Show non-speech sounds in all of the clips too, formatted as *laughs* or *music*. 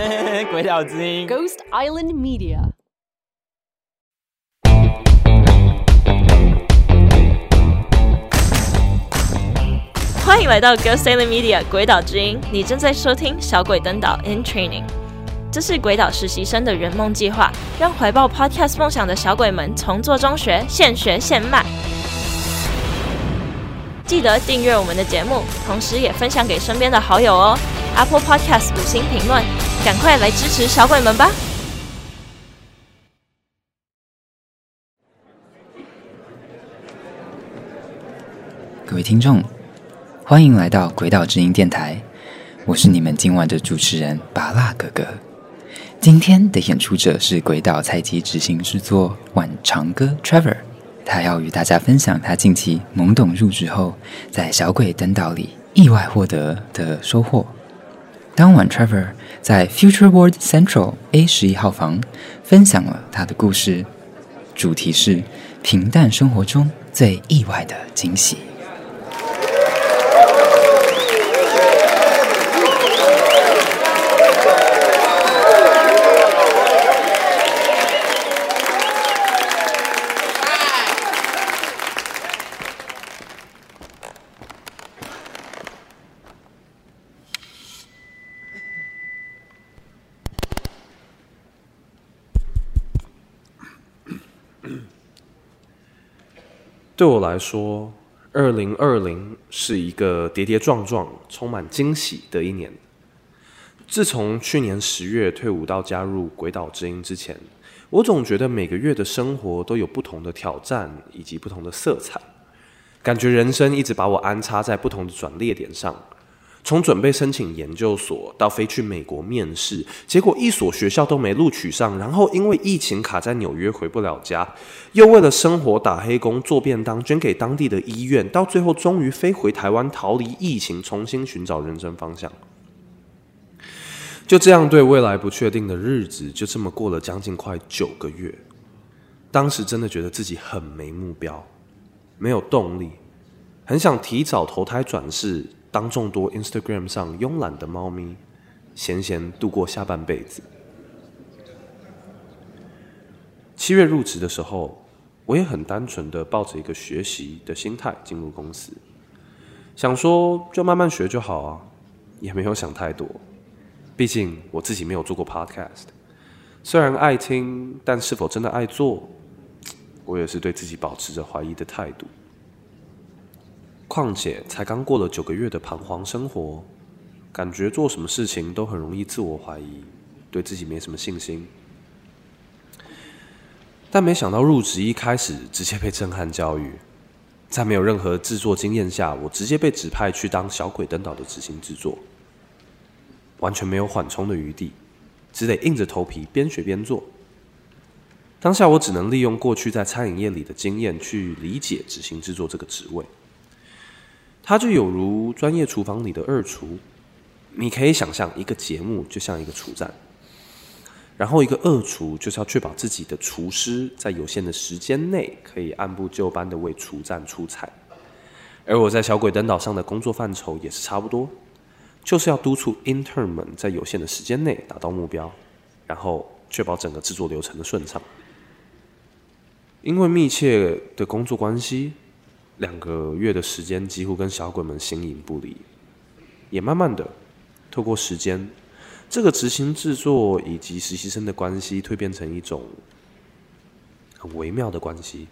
*laughs* 鬼岛之音，Ghost Island Media。欢迎来到 Ghost Island Media 鬼岛之音，你正在收听《小鬼登岛 in Training》，这是鬼岛实习生的圆梦计划，让怀抱 Podcast 梦想的小鬼们从做中学，现学现卖。记得订阅我们的节目，同时也分享给身边的好友哦。Apple Podcast 五星评论，赶快来支持小鬼们吧！各位听众，欢迎来到鬼岛之音电台，我是你们今晚的主持人芭乐哥哥。今天的演出者是鬼岛菜鸡执行制作晚长哥 Trevor。他要与大家分享他近期懵懂入职后，在小鬼登岛里意外获得的收获。当晚，Trevor 在 Future World Central A 十一号房分享了他的故事，主题是平淡生活中最意外的惊喜。对我来说，二零二零是一个跌跌撞撞、充满惊喜的一年。自从去年十月退伍到加入鬼岛之音之前，我总觉得每个月的生活都有不同的挑战以及不同的色彩，感觉人生一直把我安插在不同的转捩点上。从准备申请研究所到飞去美国面试，结果一所学校都没录取上，然后因为疫情卡在纽约回不了家，又为了生活打黑工做便当捐给当地的医院，到最后终于飞回台湾逃离疫情，重新寻找人生方向。就这样，对未来不确定的日子就这么过了将近快九个月。当时真的觉得自己很没目标，没有动力，很想提早投胎转世。当众多 Instagram 上慵懒的猫咪，闲闲度过下半辈子。七月入职的时候，我也很单纯的抱着一个学习的心态进入公司，想说就慢慢学就好啊，也没有想太多。毕竟我自己没有做过 Podcast，虽然爱听，但是否真的爱做，我也是对自己保持着怀疑的态度。况且才刚过了九个月的彷徨生活，感觉做什么事情都很容易自我怀疑，对自己没什么信心。但没想到入职一开始直接被震撼教育，在没有任何制作经验下，我直接被指派去当小鬼登岛的执行制作，完全没有缓冲的余地，只得硬着头皮边学边做。当下我只能利用过去在餐饮业里的经验去理解执行制作这个职位。它就有如专业厨房里的二厨，你可以想象一个节目就像一个厨站，然后一个二厨就是要确保自己的厨师在有限的时间内可以按部就班的为厨站出菜，而我在小鬼登岛上的工作范畴也是差不多，就是要督促 intern 们在有限的时间内达到目标，然后确保整个制作流程的顺畅。因为密切的工作关系。两个月的时间，几乎跟小鬼们形影不离，也慢慢的透过时间，这个执行制作以及实习生的关系蜕变成一种很微妙的关系。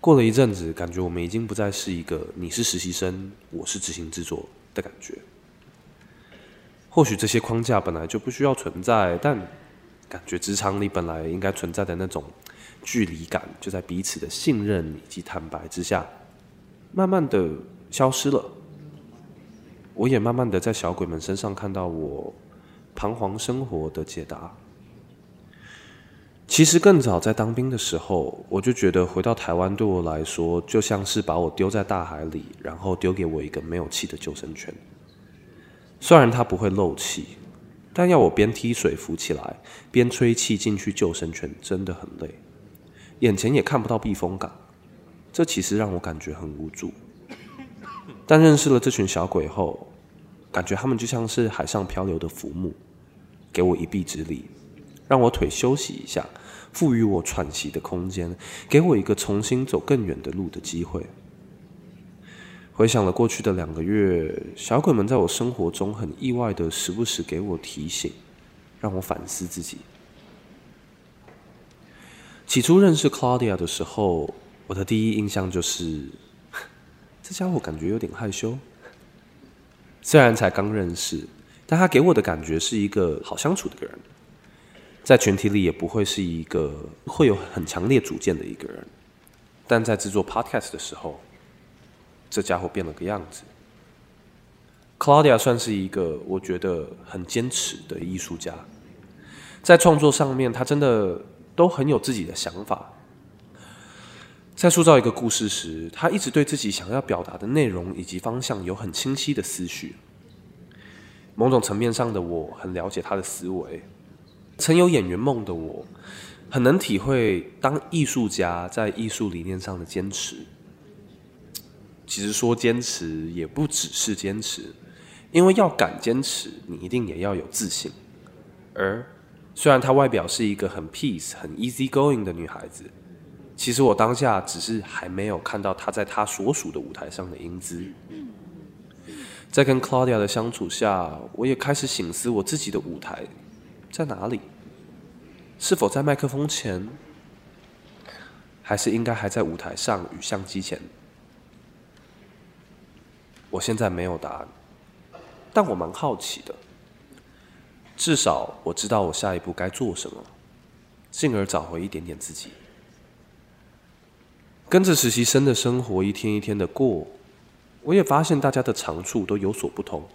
过了一阵子，感觉我们已经不再是一个你是实习生，我是执行制作的感觉。或许这些框架本来就不需要存在，但感觉职场里本来应该存在的那种。距离感就在彼此的信任以及坦白之下，慢慢的消失了。我也慢慢的在小鬼们身上看到我彷徨生活的解答。其实更早在当兵的时候，我就觉得回到台湾对我来说，就像是把我丢在大海里，然后丢给我一个没有气的救生圈。虽然它不会漏气，但要我边踢水浮起来，边吹气进去救生圈，真的很累。眼前也看不到避风港，这其实让我感觉很无助。但认识了这群小鬼后，感觉他们就像是海上漂流的浮木，给我一臂之力，让我腿休息一下，赋予我喘息的空间，给我一个重新走更远的路的机会。回想了过去的两个月，小鬼们在我生活中很意外的时不时给我提醒，让我反思自己。起初认识 Claudia 的时候，我的第一印象就是，*laughs* 这家伙感觉有点害羞。虽然才刚认识，但他给我的感觉是一个好相处的个人，在群体里也不会是一个会有很强烈主见的一个人。但在制作 Podcast 的时候，这家伙变了个样子。Claudia 算是一个我觉得很坚持的艺术家，在创作上面，他真的都很有自己的想法。在塑造一个故事时，他一直对自己想要表达的内容以及方向有很清晰的思绪。某种层面上的我很了解他的思维，曾有演员梦的我，很能体会当艺术家在艺术理念上的坚持。其实说坚持也不只是坚持，因为要敢坚持，你一定也要有自信。而虽然她外表是一个很 peace、很 easy going 的女孩子，其实我当下只是还没有看到她在她所属的舞台上的英姿。在跟 Claudia 的相处下，我也开始醒思我自己的舞台在哪里？是否在麦克风前，还是应该还在舞台上与相机前？我现在没有答案，但我蛮好奇的。至少我知道我下一步该做什么，进而找回一点点自己。跟着实习生的生活一天一天的过，我也发现大家的长处都有所不同。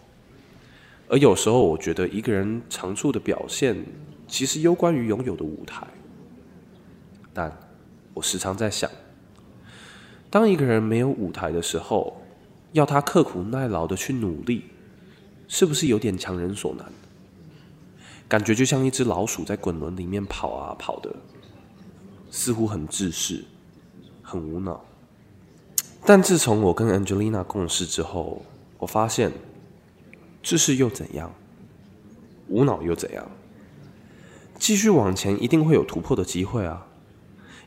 而有时候，我觉得一个人长处的表现，其实攸关于拥有的舞台。但我时常在想，当一个人没有舞台的时候，要他刻苦耐劳的去努力，是不是有点强人所难？感觉就像一只老鼠在滚轮里面跑啊跑的，似乎很自私，很无脑。但自从我跟 Angelina 共事之后，我发现，自私又怎样？无脑又怎样？继续往前，一定会有突破的机会啊！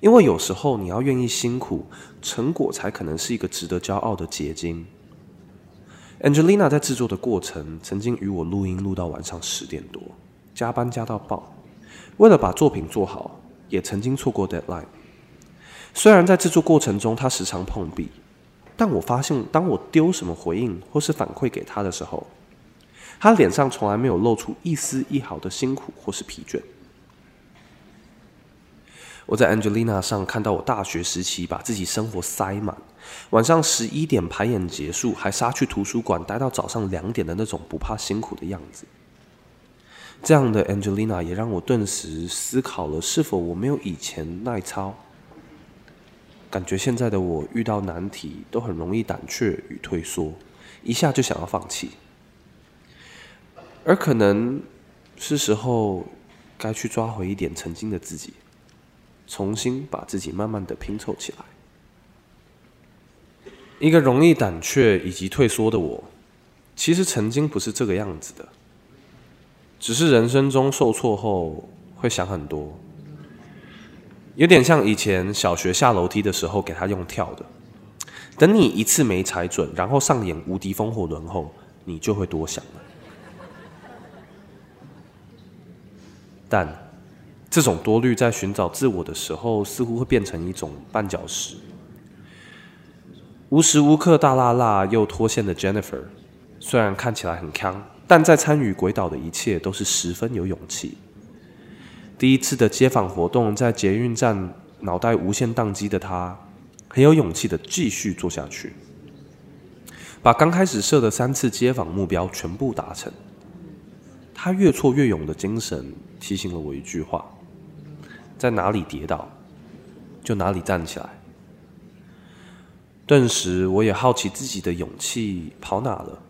因为有时候你要愿意辛苦，成果才可能是一个值得骄傲的结晶。Angelina 在制作的过程，曾经与我录音录到晚上十点多，加班加到爆。为了把作品做好，也曾经错过 deadline。虽然在制作过程中，他时常碰壁，但我发现，当我丢什么回应或是反馈给他的时候，他脸上从来没有露出一丝一毫的辛苦或是疲倦。我在 Angelina 上看到我大学时期把自己生活塞满，晚上十一点排演结束，还杀去图书馆待到早上两点的那种不怕辛苦的样子。这样的 Angelina 也让我顿时思考了，是否我没有以前耐操？感觉现在的我遇到难题都很容易胆怯与退缩，一下就想要放弃。而可能是时候该去抓回一点曾经的自己。重新把自己慢慢的拼凑起来。一个容易胆怯以及退缩的我，其实曾经不是这个样子的。只是人生中受挫后会想很多，有点像以前小学下楼梯的时候给他用跳的，等你一次没踩准，然后上演无敌风火轮后，你就会多想了。但。这种多虑在寻找自我的时候，似乎会变成一种绊脚石。无时无刻大辣辣又脱线的 Jennifer，虽然看起来很康，但在参与鬼岛的一切都是十分有勇气。第一次的街访活动，在捷运站脑袋无限宕机的他，很有勇气的继续做下去，把刚开始设的三次街访目标全部达成。他越挫越勇的精神，提醒了我一句话。在哪里跌倒，就哪里站起来。顿时，我也好奇自己的勇气跑哪了。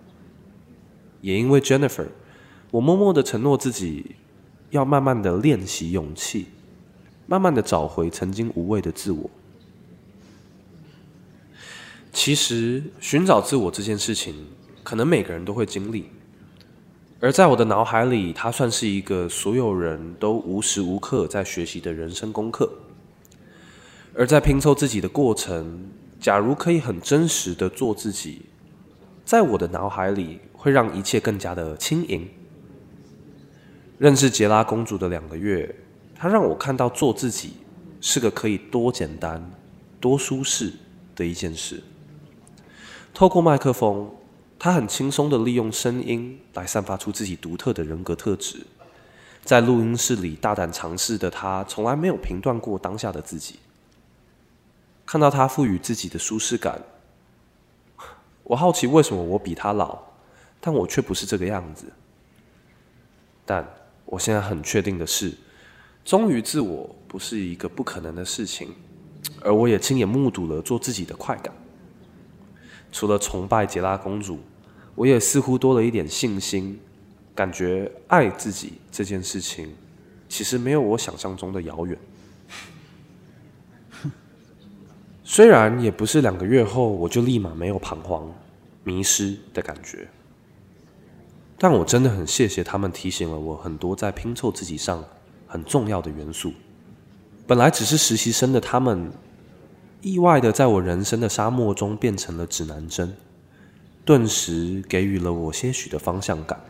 也因为 Jennifer，我默默的承诺自己，要慢慢的练习勇气，慢慢的找回曾经无畏的自我。其实，寻找自我这件事情，可能每个人都会经历，而在我的脑海里，它算是一个所有人都无时无刻在学习的人生功课。而在拼凑自己的过程，假如可以很真实的做自己，在我的脑海里会让一切更加的轻盈。认识杰拉公主的两个月，她让我看到做自己是个可以多简单、多舒适的一件事。透过麦克风。她很轻松的利用声音来散发出自己独特的人格特质，在录音室里大胆尝试的她，从来没有评断过当下的自己。看到她赋予自己的舒适感，我好奇为什么我比她老，但我却不是这个样子。但我现在很确定的是，忠于自我不是一个不可能的事情，而我也亲眼目睹了做自己的快感。除了崇拜杰拉公主。我也似乎多了一点信心，感觉爱自己这件事情，其实没有我想象中的遥远。虽然也不是两个月后我就立马没有彷徨、迷失的感觉，但我真的很谢谢他们提醒了我很多在拼凑自己上很重要的元素。本来只是实习生的他们，意外的在我人生的沙漠中变成了指南针。顿时给予了我些许的方向感，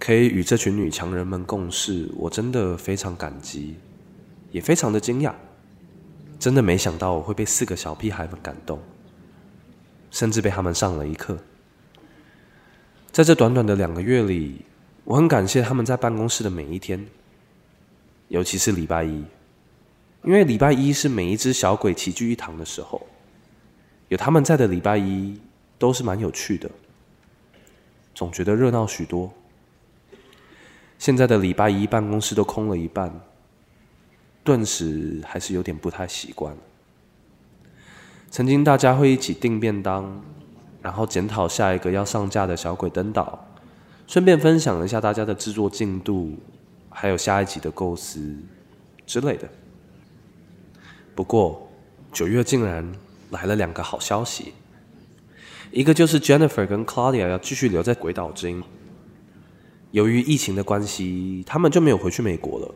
可以与这群女强人们共事，我真的非常感激，也非常的惊讶，真的没想到我会被四个小屁孩们感动，甚至被他们上了一课。在这短短的两个月里，我很感谢他们在办公室的每一天，尤其是礼拜一，因为礼拜一是每一只小鬼齐聚一堂的时候，有他们在的礼拜一。都是蛮有趣的，总觉得热闹许多。现在的礼拜一办公室都空了一半，顿时还是有点不太习惯。曾经大家会一起订便当，然后检讨下一个要上架的小鬼登岛，顺便分享一下大家的制作进度，还有下一集的构思之类的。不过九月竟然来了两个好消息。一个就是 Jennifer 跟 Claudia 要继续留在鬼岛之音，由于疫情的关系，他们就没有回去美国了，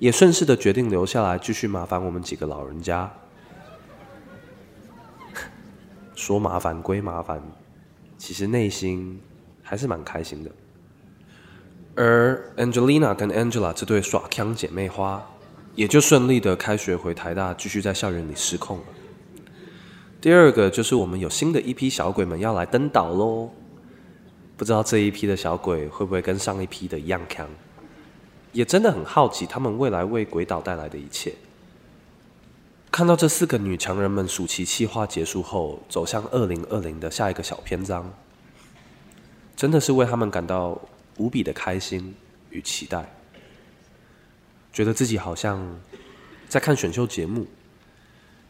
也顺势的决定留下来继续麻烦我们几个老人家。说麻烦归麻烦，其实内心还是蛮开心的。而 Angelina 跟 Angela 这对耍枪姐妹花，也就顺利的开学回台大，继续在校园里失控了。第二个就是我们有新的一批小鬼们要来登岛喽，不知道这一批的小鬼会不会跟上一批的一样强？也真的很好奇他们未来为鬼岛带来的一切。看到这四个女强人们暑期计划结束后，走向二零二零的下一个小篇章，真的是为他们感到无比的开心与期待，觉得自己好像在看选秀节目。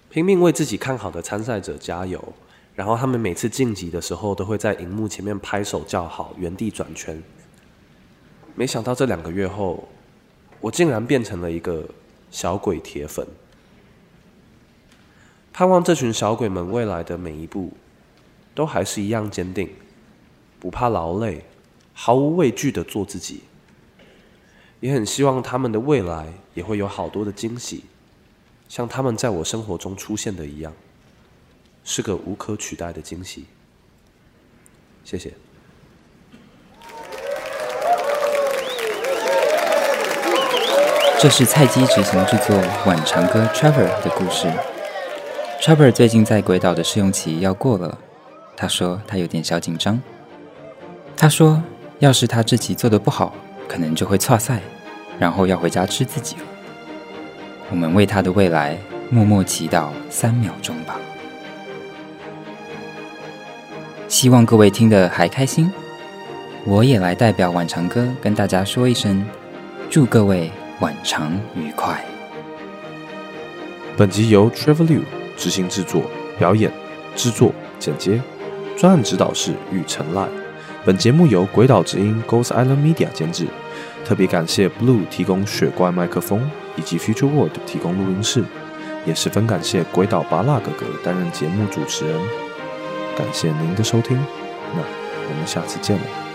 拼命为自己看好的参赛者加油，然后他们每次晋级的时候，都会在荧幕前面拍手叫好，原地转圈。没想到这两个月后，我竟然变成了一个小鬼铁粉。盼望这群小鬼们未来的每一步，都还是一样坚定，不怕劳累，毫无畏惧的做自己。也很希望他们的未来也会有好多的惊喜。像他们在我生活中出现的一样，是个无可取代的惊喜。谢谢。这是菜鸡执行制作晚长哥 Trevor 的故事。Trevor 最近在鬼岛的试用期要过了，他说他有点小紧张。他说，要是他这期做的不好，可能就会错赛，然后要回家吃自己了。我们为他的未来默默祈祷三秒钟吧。希望各位听得还开心。我也来代表晚长哥跟大家说一声，祝各位晚长愉快。本集由 Trevor Liu 执行制作、表演、制作、剪接，专案指导是雨晨赖。本节目由鬼岛之音 Ghost Island Media 监制，特别感谢 Blue 提供雪怪麦克风。以及 Future World 提供录音室，也十分感谢鬼岛拔辣哥哥担任节目主持人。感谢您的收听，那我们下次见了。